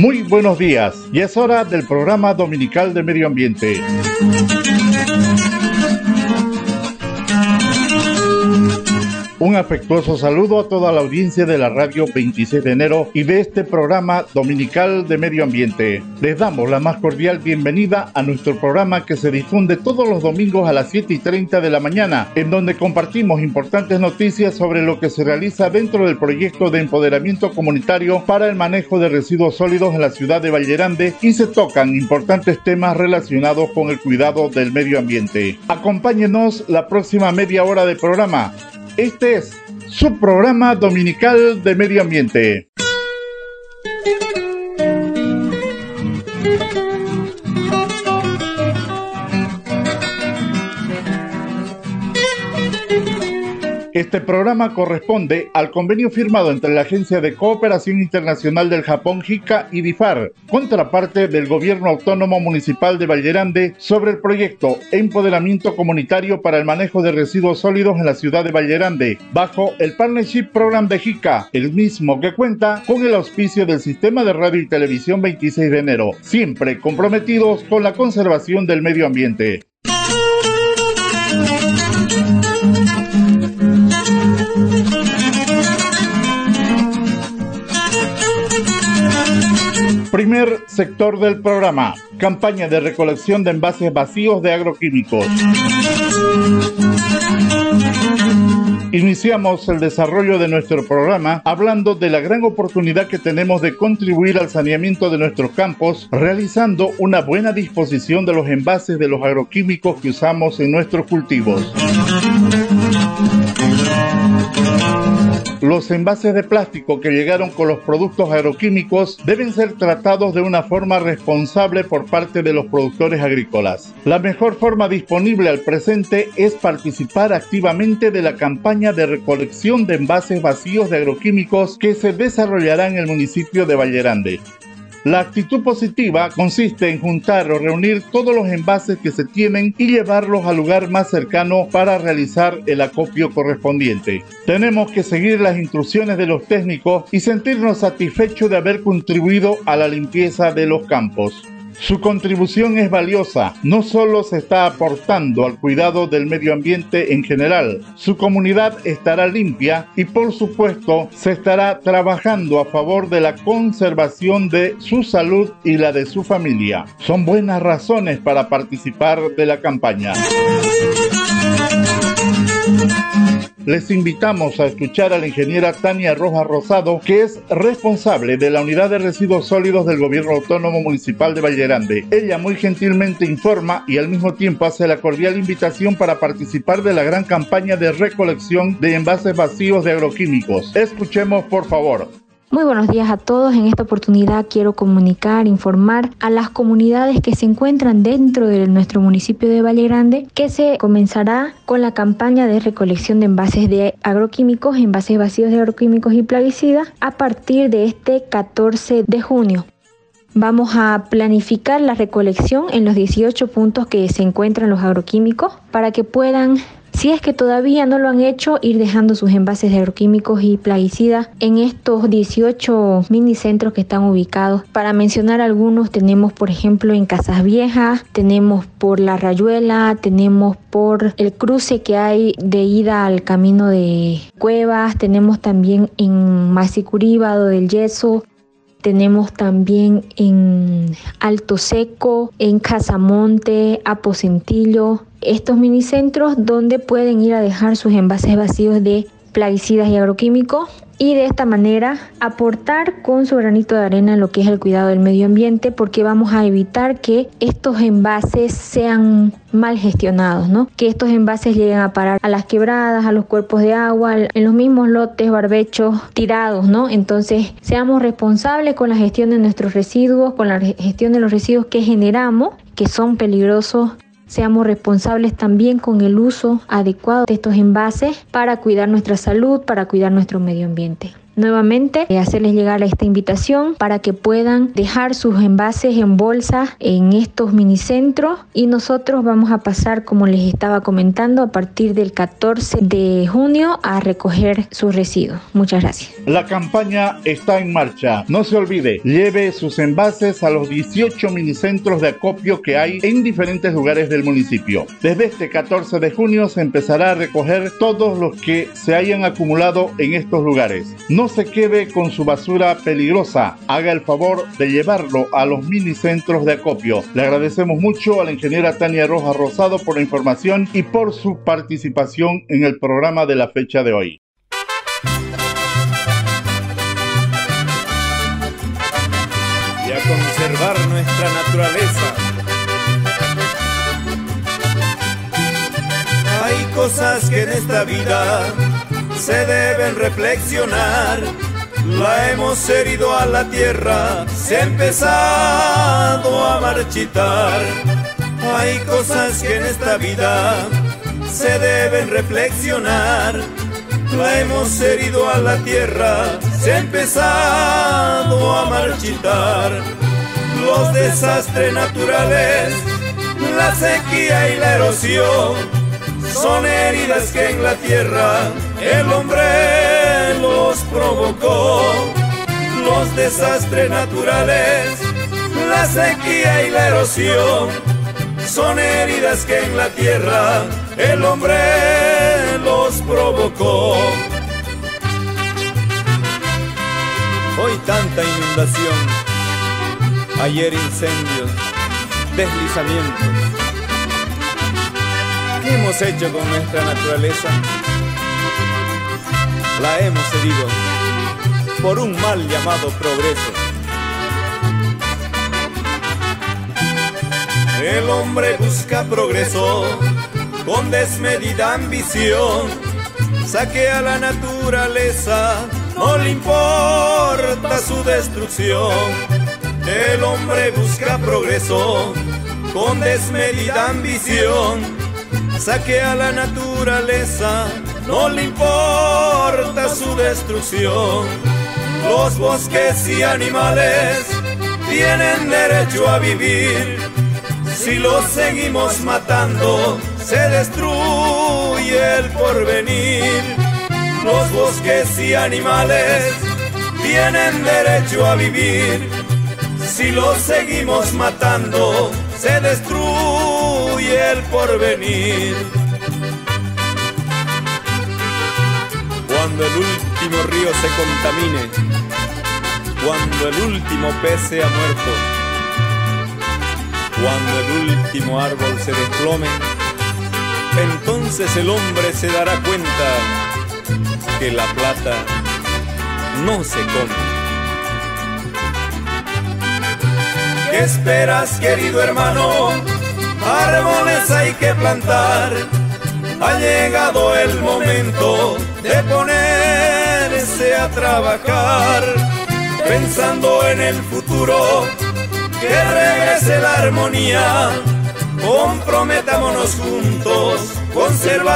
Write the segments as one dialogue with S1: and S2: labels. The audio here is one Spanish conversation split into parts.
S1: Muy buenos días, y es hora del programa dominical de medio ambiente. Un afectuoso saludo a toda la audiencia de la radio 26 de enero y de este programa dominical de medio ambiente. Les damos la más cordial bienvenida a nuestro programa que se difunde todos los domingos a las 7 y 30 de la mañana, en donde compartimos importantes noticias sobre lo que se realiza dentro del proyecto de empoderamiento comunitario para el manejo de residuos sólidos en la ciudad de Vallerande y se tocan importantes temas relacionados con el cuidado del medio ambiente. Acompáñenos la próxima media hora de programa. Este es su programa dominical de medio ambiente. Este programa corresponde al convenio firmado entre la Agencia de Cooperación Internacional del Japón JICA y DIFAR, contraparte del Gobierno Autónomo Municipal de Vallerande, sobre el proyecto Empoderamiento Comunitario para el Manejo de Residuos Sólidos en la ciudad de Vallerande, bajo el Partnership Program de JICA, el mismo que cuenta con el auspicio del Sistema de Radio y Televisión 26 de enero, siempre comprometidos con la conservación del medio ambiente. Primer sector del programa, campaña de recolección de envases vacíos de agroquímicos. Iniciamos el desarrollo de nuestro programa hablando de la gran oportunidad que tenemos de contribuir al saneamiento de nuestros campos, realizando una buena disposición de los envases de los agroquímicos que usamos en nuestros cultivos. Los envases de plástico que llegaron con los productos agroquímicos deben ser tratados de una forma responsable por parte de los productores agrícolas. La mejor forma disponible al presente es participar activamente de la campaña de recolección de envases vacíos de agroquímicos que se desarrollará en el municipio de Vallerande. La actitud positiva consiste en juntar o reunir todos los envases que se tienen y llevarlos al lugar más cercano para realizar el acopio correspondiente. Tenemos que seguir las instrucciones de los técnicos y sentirnos satisfechos de haber contribuido a la limpieza de los campos. Su contribución es valiosa, no solo se está aportando al cuidado del medio ambiente en general, su comunidad estará limpia y por supuesto se estará trabajando a favor de la conservación de su salud y la de su familia. Son buenas razones para participar de la campaña. Les invitamos a escuchar a la ingeniera Tania Rojas Rosado, que es responsable de la unidad de residuos sólidos del Gobierno Autónomo Municipal de Vallerande. Ella muy gentilmente informa y al mismo tiempo hace la cordial invitación para participar de la gran campaña de recolección de envases vacíos de agroquímicos. Escuchemos por favor.
S2: Muy buenos días a todos. En esta oportunidad quiero comunicar, informar a las comunidades que se encuentran dentro de nuestro municipio de Valle Grande que se comenzará con la campaña de recolección de envases de agroquímicos, envases vacíos de agroquímicos y plaguicidas a partir de este 14 de junio. Vamos a planificar la recolección en los 18 puntos que se encuentran los agroquímicos para que puedan si es que todavía no lo han hecho, ir dejando sus envases de agroquímicos y plaguicidas en estos 18 minicentros que están ubicados. Para mencionar algunos, tenemos por ejemplo en Casas Viejas, tenemos por La Rayuela, tenemos por el cruce que hay de ida al camino de Cuevas, tenemos también en Masicuríbado del Yeso, tenemos también en Alto Seco, en Casamonte, Aposentillo, estos minicentros donde pueden ir a dejar sus envases vacíos de plaguicidas y agroquímicos y de esta manera aportar con su granito de arena en lo que es el cuidado del medio ambiente porque vamos a evitar que estos envases sean mal gestionados, ¿no? Que estos envases lleguen a parar a las quebradas, a los cuerpos de agua, en los mismos lotes, barbechos tirados, ¿no? Entonces, seamos responsables con la gestión de nuestros residuos, con la gestión de los residuos que generamos, que son peligrosos Seamos responsables también con el uso adecuado de estos envases para cuidar nuestra salud, para cuidar nuestro medio ambiente. Nuevamente eh, hacerles llegar esta invitación para que puedan dejar sus envases en bolsa en estos minicentros y nosotros vamos a pasar, como les estaba comentando, a partir del 14 de junio a recoger sus residuos. Muchas gracias.
S1: La campaña está en marcha. No se olvide, lleve sus envases a los 18 minicentros de acopio que hay en diferentes lugares del municipio. Desde este 14 de junio se empezará a recoger todos los que se hayan acumulado en estos lugares. No se quede con su basura peligrosa. Haga el favor de llevarlo a los minicentros de acopio. Le agradecemos mucho a la ingeniera Tania Rojas Rosado por la información y por su participación en el programa de la fecha de hoy.
S3: Y a conservar nuestra naturaleza. Hay cosas que en esta vida se deben reflexionar. La hemos herido a la tierra, se ha empezado a marchitar. Hay cosas que en esta vida se deben reflexionar. La hemos herido a la tierra, se ha empezado a marchitar. Los desastres naturales, la sequía y la erosión son heridas que en la tierra el hombre los provocó. Los desastres naturales, la sequía y la erosión, son heridas que en la tierra el hombre los provocó. Hoy tanta inundación, ayer incendios, deslizamientos ¿Qué hemos hecho con nuestra naturaleza? La hemos herido por un mal llamado progreso. El hombre busca progreso con desmedida ambición. Saque a la naturaleza, no le importa su destrucción. El hombre busca progreso con desmedida ambición saque a la naturaleza, no le importa su destrucción. Los bosques y animales tienen derecho a vivir. Si los seguimos matando, se destruye el porvenir. Los bosques y animales tienen derecho a vivir. Si los seguimos matando, se destruye el porvenir. Cuando el último río se contamine, cuando el último pez sea muerto, cuando el último árbol se desplome, entonces el hombre se dará cuenta que la plata no se come. ¿Qué esperas, querido hermano? Árboles hay que plantar. Ha llegado el momento de ponerse a trabajar, pensando en el futuro, que regrese la armonía. Comprometámonos juntos, conservar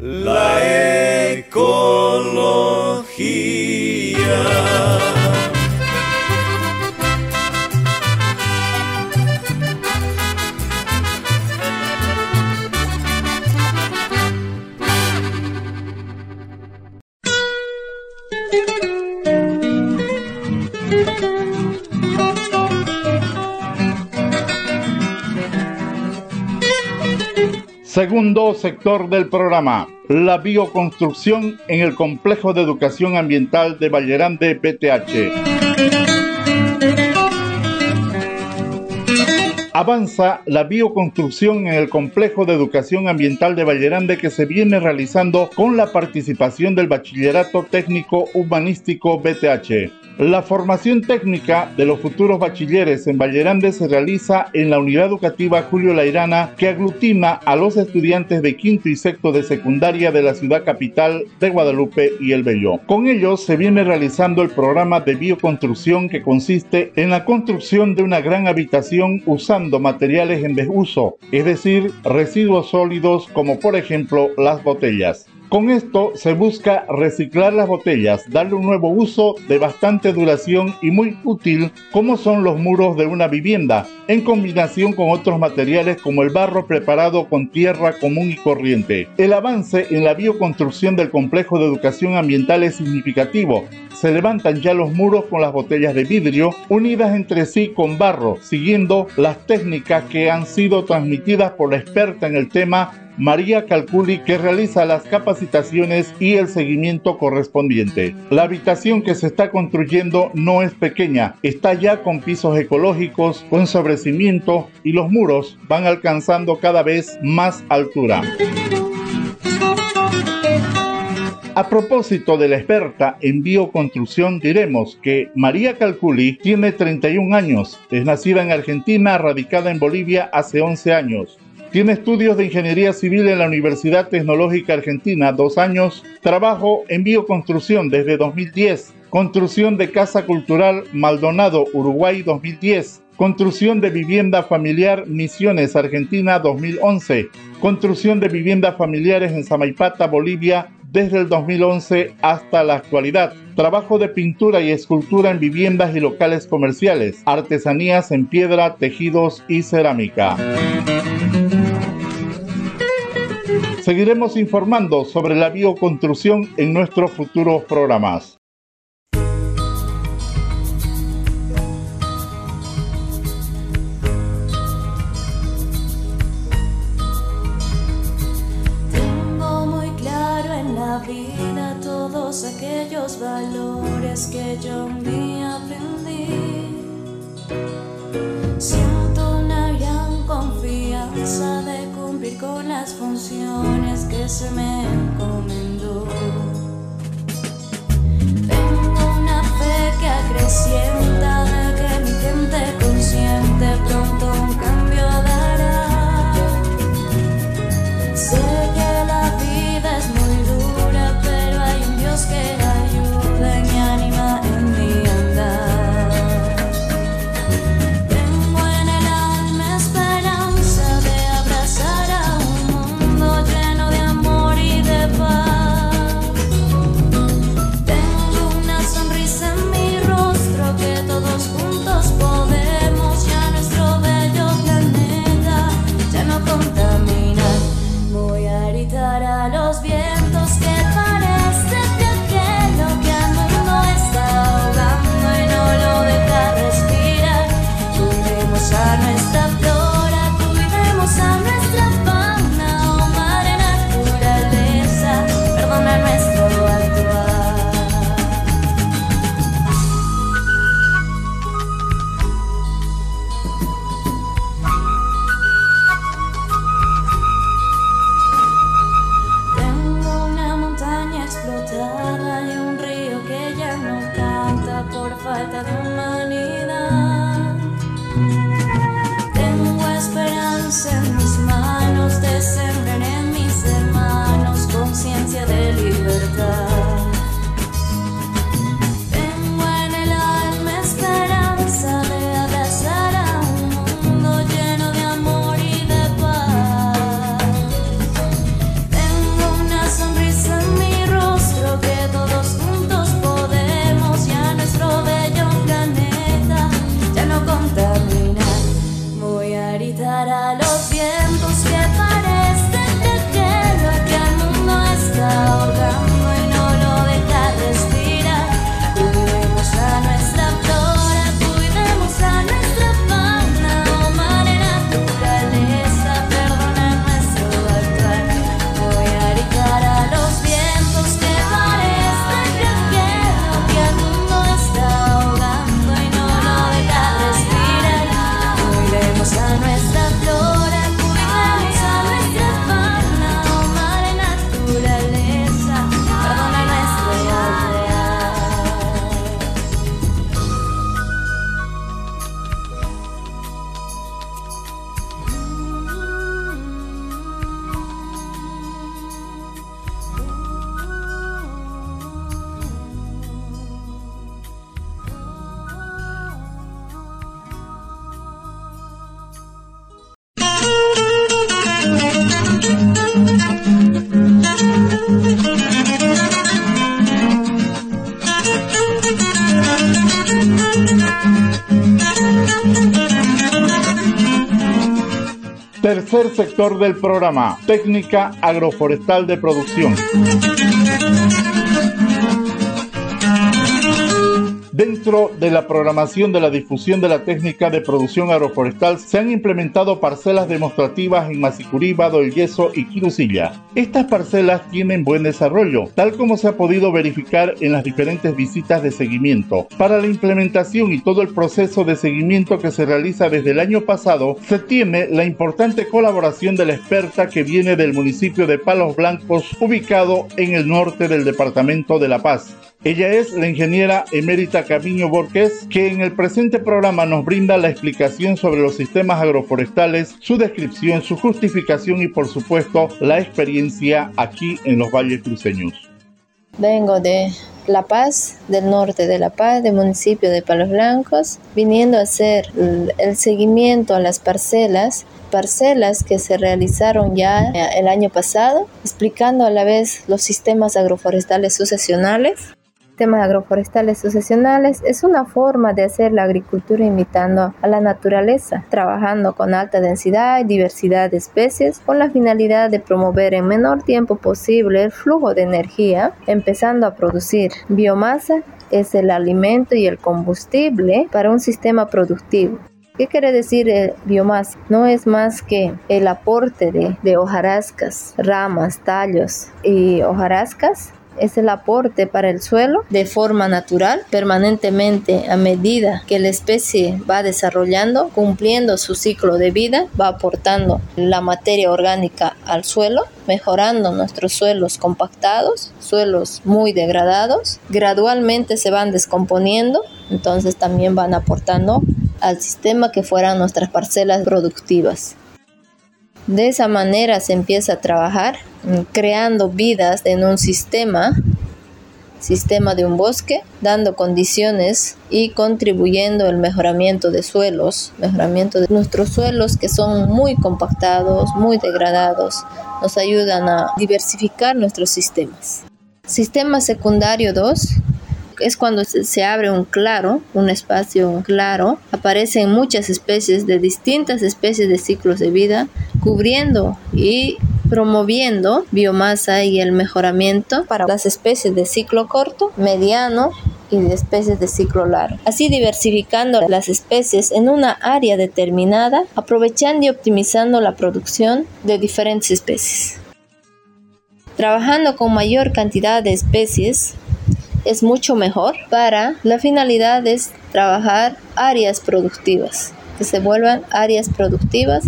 S3: la ecología.
S1: Sector del programa, la bioconstrucción en el Complejo de Educación Ambiental de Vallerande PTH. Avanza la bioconstrucción en el Complejo de Educación Ambiental de Vallerande que se viene realizando con la participación del Bachillerato Técnico Humanístico BTH. La formación técnica de los futuros bachilleres en Vallerande se realiza en la unidad educativa Julio Lairana que aglutina a los estudiantes de quinto y sexto de secundaria de la ciudad capital de Guadalupe y El Bello. Con ellos se viene realizando el programa de bioconstrucción que consiste en la construcción de una gran habitación usando materiales en desuso, es decir, residuos sólidos como por ejemplo las botellas. Con esto se busca reciclar las botellas, darle un nuevo uso de bastante duración y muy útil como son los muros de una vivienda, en combinación con otros materiales como el barro preparado con tierra común y corriente. El avance en la bioconstrucción del complejo de educación ambiental es significativo. Se levantan ya los muros con las botellas de vidrio unidas entre sí con barro, siguiendo las técnicas que han sido transmitidas por la experta en el tema María Calculi que realiza las capacitaciones y el seguimiento correspondiente. La habitación que se está construyendo no es pequeña, está ya con pisos ecológicos, con sobrecimiento y los muros van alcanzando cada vez más altura. A propósito de la experta en bioconstrucción, diremos que María Calculi tiene 31 años, es nacida en Argentina, radicada en Bolivia hace 11 años. Tiene estudios de ingeniería civil en la Universidad Tecnológica Argentina, dos años. Trabajo en bioconstrucción desde 2010. Construcción de Casa Cultural Maldonado, Uruguay 2010. Construcción de vivienda familiar Misiones, Argentina 2011. Construcción de viviendas familiares en Samaipata, Bolivia desde el 2011 hasta la actualidad. Trabajo de pintura y escultura en viviendas y locales comerciales. Artesanías en piedra, tejidos y cerámica. Seguiremos informando sobre la bioconstrucción en nuestros futuros programas.
S4: Tengo muy claro en la vida todos aquellos valores que yo un día las funciones que se me encomendó. Tengo una fe que acrecienta
S1: Sector del programa, técnica agroforestal de producción. De la programación de la difusión de la técnica de producción agroforestal se han implementado parcelas demostrativas en el Yeso y Quirusilla. Estas parcelas tienen buen desarrollo, tal como se ha podido verificar en las diferentes visitas de seguimiento. Para la implementación y todo el proceso de seguimiento que se realiza desde el año pasado, se tiene la importante colaboración de la experta que viene del municipio de Palos Blancos, ubicado en el norte del departamento de La Paz. Ella es la ingeniera emérita Camino Borges, que en el presente programa nos brinda la explicación sobre los sistemas agroforestales, su descripción, su justificación y por supuesto la experiencia aquí en los valles cruceños.
S5: Vengo de La Paz, del norte de La Paz, del municipio de Palos Blancos, viniendo a hacer el seguimiento a las parcelas parcelas que se realizaron ya el año pasado, explicando a la vez los sistemas agroforestales sucesionales Temas agroforestales sucesionales es una forma de hacer la agricultura imitando a la naturaleza, trabajando con alta densidad y diversidad de especies con la finalidad de promover en menor tiempo posible el flujo de energía, empezando a producir biomasa es el alimento y el combustible para un sistema productivo. ¿Qué quiere decir eh, biomasa? No es más que el aporte de hojarascas, ramas, tallos y hojarascas es el aporte para el suelo de forma natural, permanentemente a medida que la especie va desarrollando, cumpliendo su ciclo de vida, va aportando la materia orgánica al suelo, mejorando nuestros suelos compactados, suelos muy degradados, gradualmente se van descomponiendo, entonces también van aportando al sistema que fueran nuestras parcelas productivas. De esa manera se empieza a trabajar mm, creando vidas en un sistema, sistema de un bosque, dando condiciones y contribuyendo al mejoramiento de suelos, mejoramiento de nuestros suelos que son muy compactados, muy degradados, nos ayudan a diversificar nuestros sistemas. Sistema secundario 2 es cuando se abre un claro, un espacio claro, aparecen muchas especies de distintas especies de ciclos de vida, cubriendo y promoviendo biomasa y el mejoramiento para las especies de ciclo corto, mediano y de especies de ciclo largo, así diversificando las especies en una área determinada, aprovechando y optimizando la producción de diferentes especies. Trabajando con mayor cantidad de especies, es mucho mejor para la finalidad es trabajar áreas productivas, que se vuelvan áreas productivas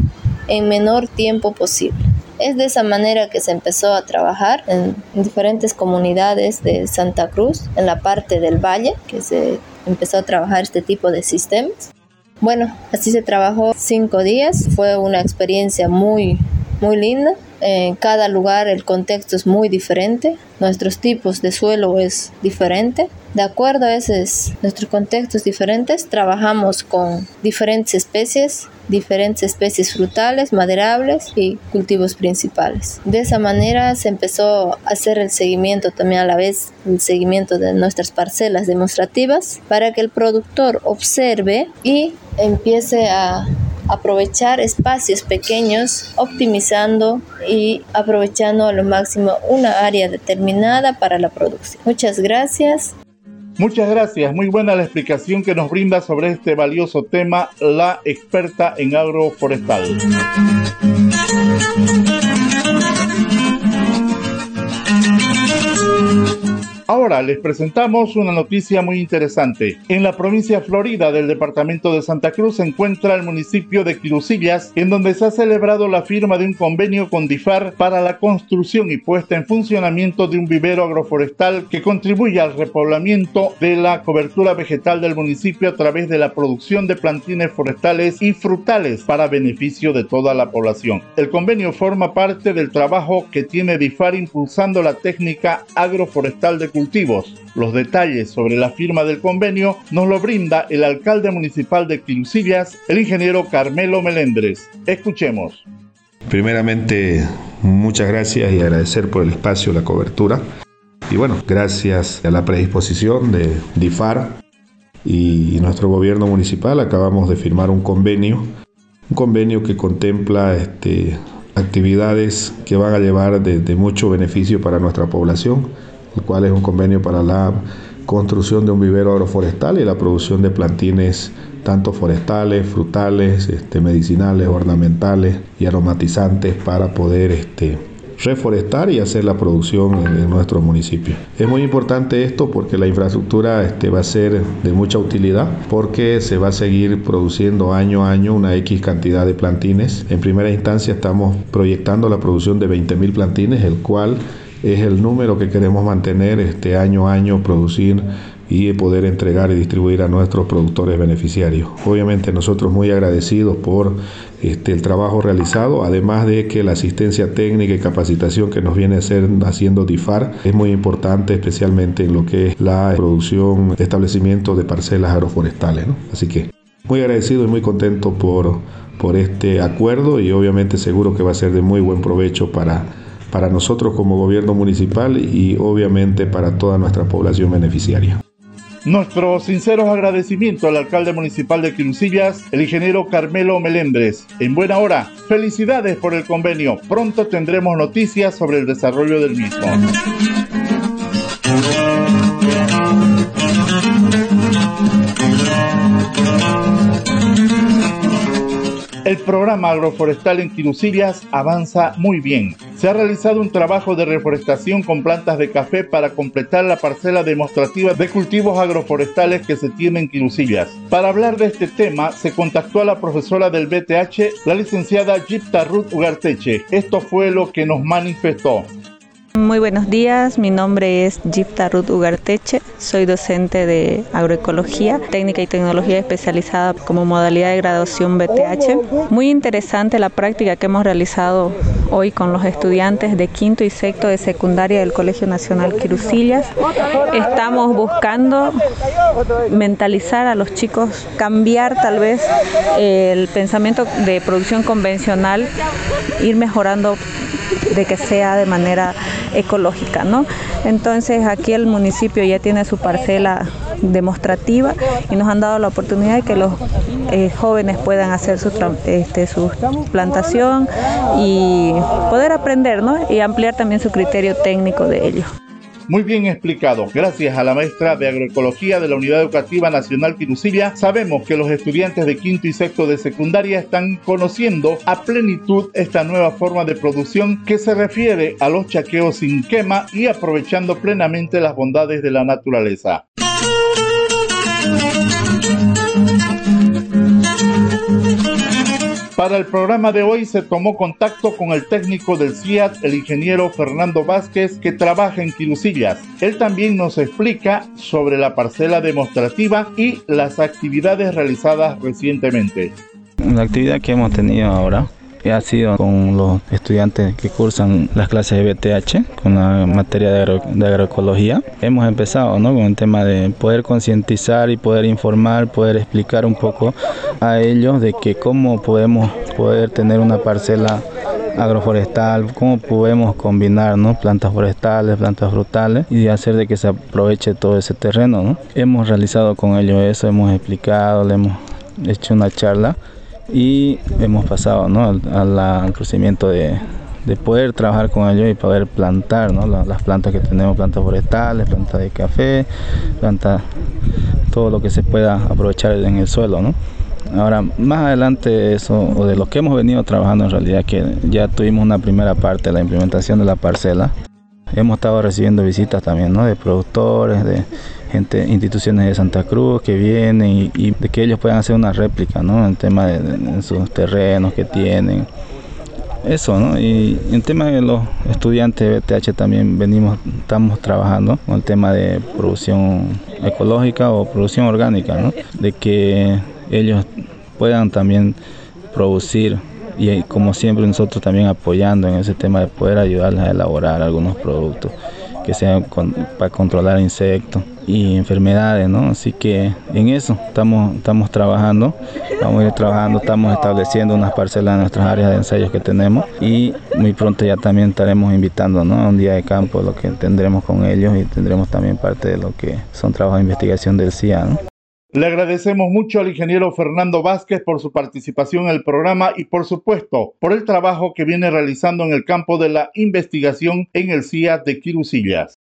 S5: en menor tiempo posible. Es de esa manera que se empezó a trabajar en, diferentes comunidades de Santa Cruz, en la parte del valle, que se empezó a trabajar este tipo de sistemas. Bueno, así se trabajó cinco días, fue una experiencia muy, muy linda en cada lugar el contexto es muy diferente, nuestros tipos de suelo es diferente. De acuerdo a esos nuestros contextos diferentes, trabajamos con diferentes especies, diferentes especies frutales, maderables y cultivos principales. De esa manera se empezó a hacer el seguimiento también a la vez, el seguimiento de nuestras parcelas demostrativas para que el productor observe y empiece a aprovechar espacios pequeños, optimizando y aprovechando a lo máximo una área determinada para la producción. Muchas gracias.
S1: Muchas gracias, muy buena la explicación que nos brinda sobre este valioso tema la experta en agroforestal. Ahora les presentamos una noticia muy interesante. En la provincia Florida del departamento de Santa Cruz se encuentra el municipio de Quirusillas, en donde se ha celebrado la firma de un convenio con DIFAR para la construcción y puesta en funcionamiento de un vivero agroforestal que contribuye al repoblamiento de la cobertura vegetal del municipio a través de la producción de plantines forestales y frutales para beneficio de toda la población. El convenio forma parte del trabajo que tiene DIFAR impulsando la técnica agroforestal de cultivos. Los detalles sobre la firma del convenio nos lo brinda el alcalde municipal de Quincillas, el ingeniero Carmelo Melendres. Escuchemos.
S6: Primeramente, muchas gracias y agradecer por el espacio, la cobertura. Y bueno, gracias a la predisposición de DIFAR y nuestro gobierno municipal, acabamos de firmar un convenio Un convenio que contempla este, actividades que van a llevar de, de mucho beneficio para nuestra población, el cual es un convenio para la construcción de un vivero agroforestal y la producción de plantines tanto forestales, frutales, este, medicinales, ornamentales y aromatizantes para poder este, reforestar y hacer la producción en, nuestro municipio. Es muy importante esto porque la infraestructura este, va a ser de mucha utilidad porque se va a seguir produciendo año a año una X cantidad de plantines. En primera instancia estamos proyectando la producción de 20.000 plantines, el cual es el número que queremos mantener este año a año, producir y poder entregar y distribuir a nuestros productores beneficiarios. Obviamente nosotros muy agradecidos por este, el trabajo realizado, además de que la asistencia técnica y capacitación que nos viene a haciendo DIFAR es muy importante, especialmente en lo que es la producción de establecimientos de parcelas agroforestales. Así que muy agradecido y muy contento por, por este acuerdo y obviamente seguro que va a ser de muy buen provecho para para nosotros como gobierno municipal y obviamente para toda nuestra población beneficiaria.
S1: Nuestros sinceros agradecimientos al alcalde municipal de Quirucillas, el ingeniero Carmelo Melendres. En buena hora, felicidades por el convenio. Pronto tendremos noticias sobre el desarrollo del mismo. El programa agroforestal en Quirucillas avanza muy bien. Se ha realizado un trabajo de reforestación con plantas de café para completar la parcela demostrativa de cultivos agroforestales que se tiene en Quirucillas. Para hablar de este tema, se contactó a la profesora del BTH, la licenciada Gipta Ruth Ugarteche. Esto fue lo que nos manifestó.
S7: Muy buenos días, mi nombre es Gipta Ruth Ugarteche, soy docente de agroecología, técnica y tecnología especializada como modalidad de graduación BTH. Muy interesante la práctica que hemos realizado hoy con los estudiantes de quinto y sexto de secundaria del Colegio Nacional Quirucillas. Estamos buscando mentalizar a los chicos, cambiar tal vez el pensamiento de producción convencional, ir mejorando de que sea de manera ecológica, ¿no? Entonces aquí el municipio ya tiene su parcela demostrativa y nos han dado la oportunidad de que los eh, jóvenes puedan hacer su, este, su plantación y poder aprender ¿no? y ampliar también su criterio técnico de ello.
S1: Muy bien explicado. Gracias a la maestra de agroecología de la Unidad Educativa Nacional Quirucilla, sabemos que los estudiantes de quinto y sexto de secundaria están conociendo a plenitud esta nueva forma de producción que se refiere a los chaqueos sin quema y aprovechando plenamente las bondades de la naturaleza. Para el programa de hoy se tomó contacto con el técnico del CIAT, el ingeniero Fernando Vázquez, que trabaja en Quirucillas. Él también nos explica sobre la parcela demostrativa y las actividades realizadas recientemente.
S8: La actividad que hemos tenido ahora ha sido con los estudiantes que cursan las clases de BTH, con la materia de, agroecología. Hemos empezado ¿no? con el tema de poder concientizar y poder informar, poder explicar un poco a ellos de que cómo podemos poder tener una parcela agroforestal, cómo podemos combinar ¿no? plantas forestales, plantas frutales y hacer de que se aproveche todo ese terreno. ¿no? Hemos realizado con ellos eso, hemos explicado, le hemos hecho una charla y hemos pasado ¿no? al, al, de, de, poder trabajar con ellos y poder plantar ¿no? las, plantas que tenemos, plantas forestales, plantas de café, plantas, todo lo que se pueda aprovechar en el suelo. ¿no? Ahora, más adelante eso, o de lo que hemos venido trabajando en realidad, que ya tuvimos una primera parte, la implementación de la parcela, hemos estado recibiendo visitas también ¿no? de productores, de gente, instituciones de Santa Cruz que vienen y, de que ellos puedan hacer una réplica, ¿no? En tema de, sus terrenos que tienen. Eso, ¿no? Y en tema de los estudiantes de BTH también venimos, estamos trabajando con el tema de producción ecológica o producción orgánica, ¿no? De que ellos puedan también producir y como siempre nosotros también apoyando en ese tema de poder ayudarles a elaborar algunos productos que sean para controlar insectos y enfermedades, ¿no? Así que en eso estamos, estamos trabajando, vamos a ir trabajando, estamos estableciendo unas parcelas en nuestras áreas de ensayos que tenemos y muy pronto ya también estaremos invitando, ¿no? A un día de campo, lo que tendremos con ellos y tendremos también parte de lo que son trabajos de investigación del CIA,
S1: Le agradecemos mucho al ingeniero Fernando Vázquez por su participación en el programa y por supuesto por el trabajo que viene realizando en el campo de la investigación en el CIA de Quirusillas.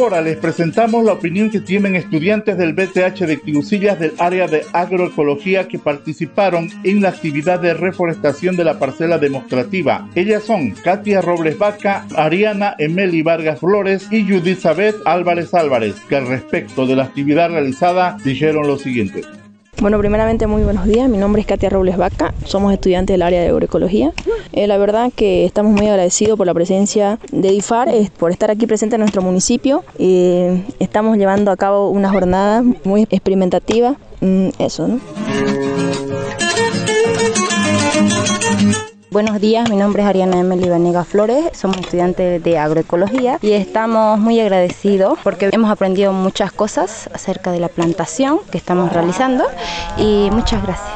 S1: Ahora les presentamos la opinión que tienen estudiantes del BTH de Quirusillas del área de agroecología que participaron en la actividad de reforestación de la parcela demostrativa. Ellas son Katia Robles Vaca, Ariana Emeli Vargas Flores y Judith Sabet Álvarez Álvarez, que al respecto de la actividad realizada dijeron lo siguiente.
S9: Bueno, primeramente muy buenos días. Mi nombre es Katia Robles Vaca. Somos estudiantes del área de agroecología. Eh, la verdad que estamos muy agradecidos por la presencia de DIFAR, eh, por estar aquí presente en nuestro municipio. Eh, estamos llevando a cabo una jornada muy experimentativa. Mm, eso, ¿no?
S10: Buenos días, mi nombre es Ariana Emily Vanega Flores, somos estudiantes de agroecología y estamos muy agradecidos porque hemos aprendido muchas cosas acerca de la plantación que estamos realizando y muchas gracias.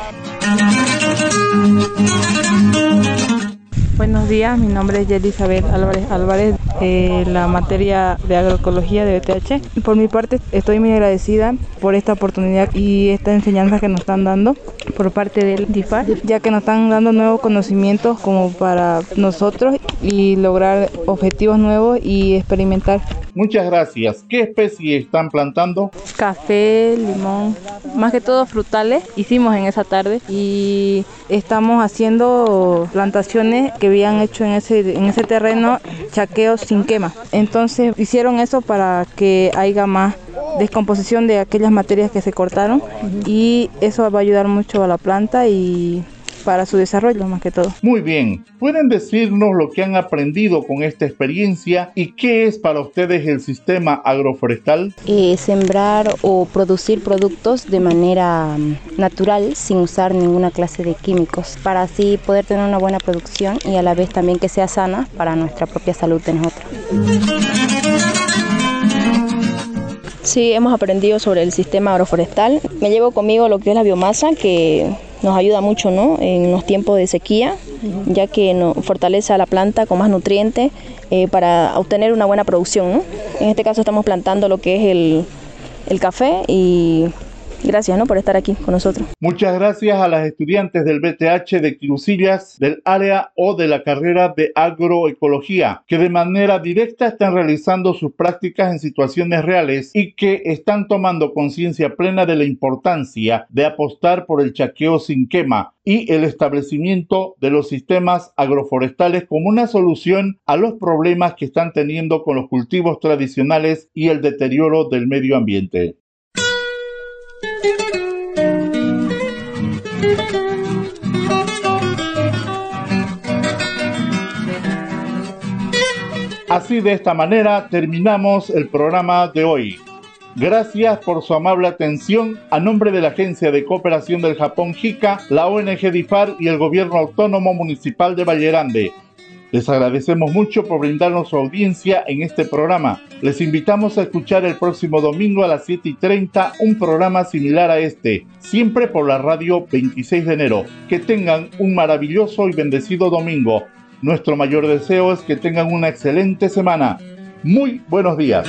S11: Buenos días, mi nombre es Yelisabeth Álvarez Álvarez, eh, la materia de agroecología de BTH. Por mi parte, estoy muy agradecida por esta oportunidad y esta enseñanza que nos están dando por parte del DIFAR, ya que nos están dando nuevos conocimientos como para nosotros y lograr objetivos nuevos y experimentar.
S1: Muchas gracias. ¿Qué especie están plantando?
S11: Café, limón, más que todo frutales hicimos en esa tarde y estamos haciendo plantaciones que habían hecho en ese, en ese terreno chaqueos sin quema. Entonces hicieron eso para que haya más descomposición de aquellas materias que se cortaron y eso va a ayudar mucho a la planta y para su desarrollo más que todo.
S1: Muy bien, ¿pueden decirnos lo que han aprendido con esta experiencia y qué es para ustedes el sistema agroforestal?
S10: Eh, sembrar o producir productos de manera mm, natural sin usar ninguna clase de químicos para así poder tener una buena producción y a la vez también que sea sana para nuestra propia salud de nosotros.
S9: Sí, hemos aprendido sobre el sistema agroforestal. Me llevo conmigo lo que es la biomasa, que nos ayuda mucho ¿no? en los tiempos de sequía, ya que fortalece a la planta con más nutrientes eh, para obtener una buena producción. ¿no? En este caso estamos plantando lo que es el café y Gracias ¿no? por estar aquí con nosotros.
S1: Muchas gracias a las estudiantes del BTH de Quirusillas, del área o de la carrera de agroecología, que de manera directa están realizando sus prácticas en situaciones reales y que están tomando conciencia plena de la importancia de apostar por el chaqueo sin quema y el establecimiento de los sistemas agroforestales como una solución a los problemas que están teniendo con los cultivos tradicionales y el deterioro del medio ambiente. Así de esta manera terminamos el programa de hoy. Gracias por su amable atención a nombre de la Agencia de Cooperación del Japón JICA, la ONG DIFAR y el Gobierno Autónomo Municipal de Vallerande. Les agradecemos mucho por brindarnos su audiencia en este programa. Les invitamos a escuchar el próximo domingo a las 7 y 30 un programa similar a este, siempre por la radio 26 de enero. Que tengan un maravilloso y bendecido domingo. Nuestro mayor deseo es que tengan una excelente semana. Muy buenos días.